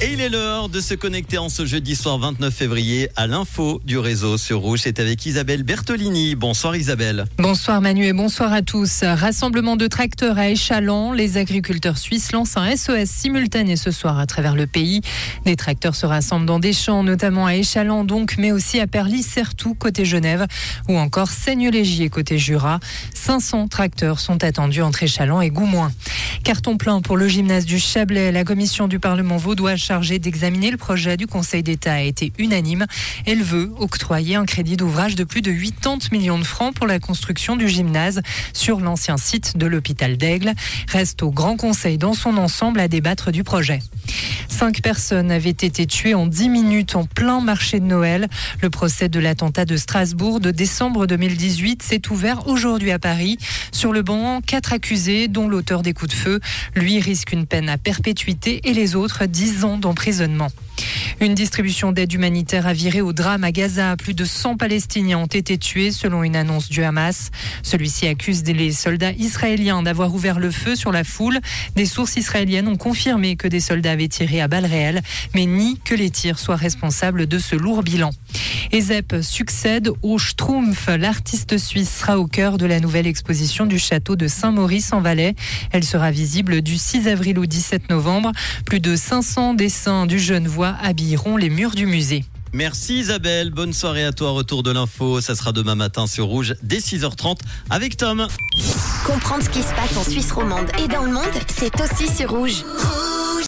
Et il est l'heure de se connecter en ce jeudi soir 29 février à l'info du réseau sur Rouge. C'est avec Isabelle Bertolini. Bonsoir Isabelle. Bonsoir Manu et bonsoir à tous. Rassemblement de tracteurs à Échalon. Les agriculteurs suisses lancent un SOS simultané ce soir à travers le pays. Des tracteurs se rassemblent dans des champs, notamment à Échalon donc, mais aussi à Perly, Certout côté Genève ou encore Seigne-Légier côté Jura. 500 tracteurs sont attendus entre Échalon et Goumoin. Carton plein pour le gymnase du Chablais. La commission du Parlement vaudois chargée d'examiner le projet du Conseil d'État a été unanime. Elle veut octroyer un crédit d'ouvrage de plus de 80 millions de francs pour la construction du gymnase sur l'ancien site de l'hôpital d'Aigle. Reste au Grand Conseil dans son ensemble à débattre du projet. Cinq personnes avaient été tuées en dix minutes en plein marché de Noël. Le procès de l'attentat de Strasbourg de décembre 2018 s'est ouvert aujourd'hui à Paris. Sur le banc, quatre accusés, dont l'auteur des coups de feu. Lui risque une peine à perpétuité et les autres dix ans d'emprisonnement. Une distribution d'aide humanitaire a viré au drame à Gaza. Plus de 100 Palestiniens ont été tués selon une annonce du Hamas. Celui-ci accuse les soldats israéliens d'avoir ouvert le feu sur la foule. Des sources israéliennes ont confirmé que des soldats avaient tiré à balles réelles, mais ni que les tirs soient responsables de ce lourd bilan. Ezep succède au Schtroumpf. L'artiste suisse sera au cœur de la nouvelle exposition du château de Saint-Maurice en Valais. Elle sera visible du 6 avril au 17 novembre. Plus de 500 dessins du jeune voix habilleront les murs du musée. Merci Isabelle, bonne soirée à toi, retour de l'info, ça sera demain matin sur Rouge dès 6h30 avec Tom. Comprendre ce qui se passe en Suisse romande et dans le monde, c'est aussi sur Rouge.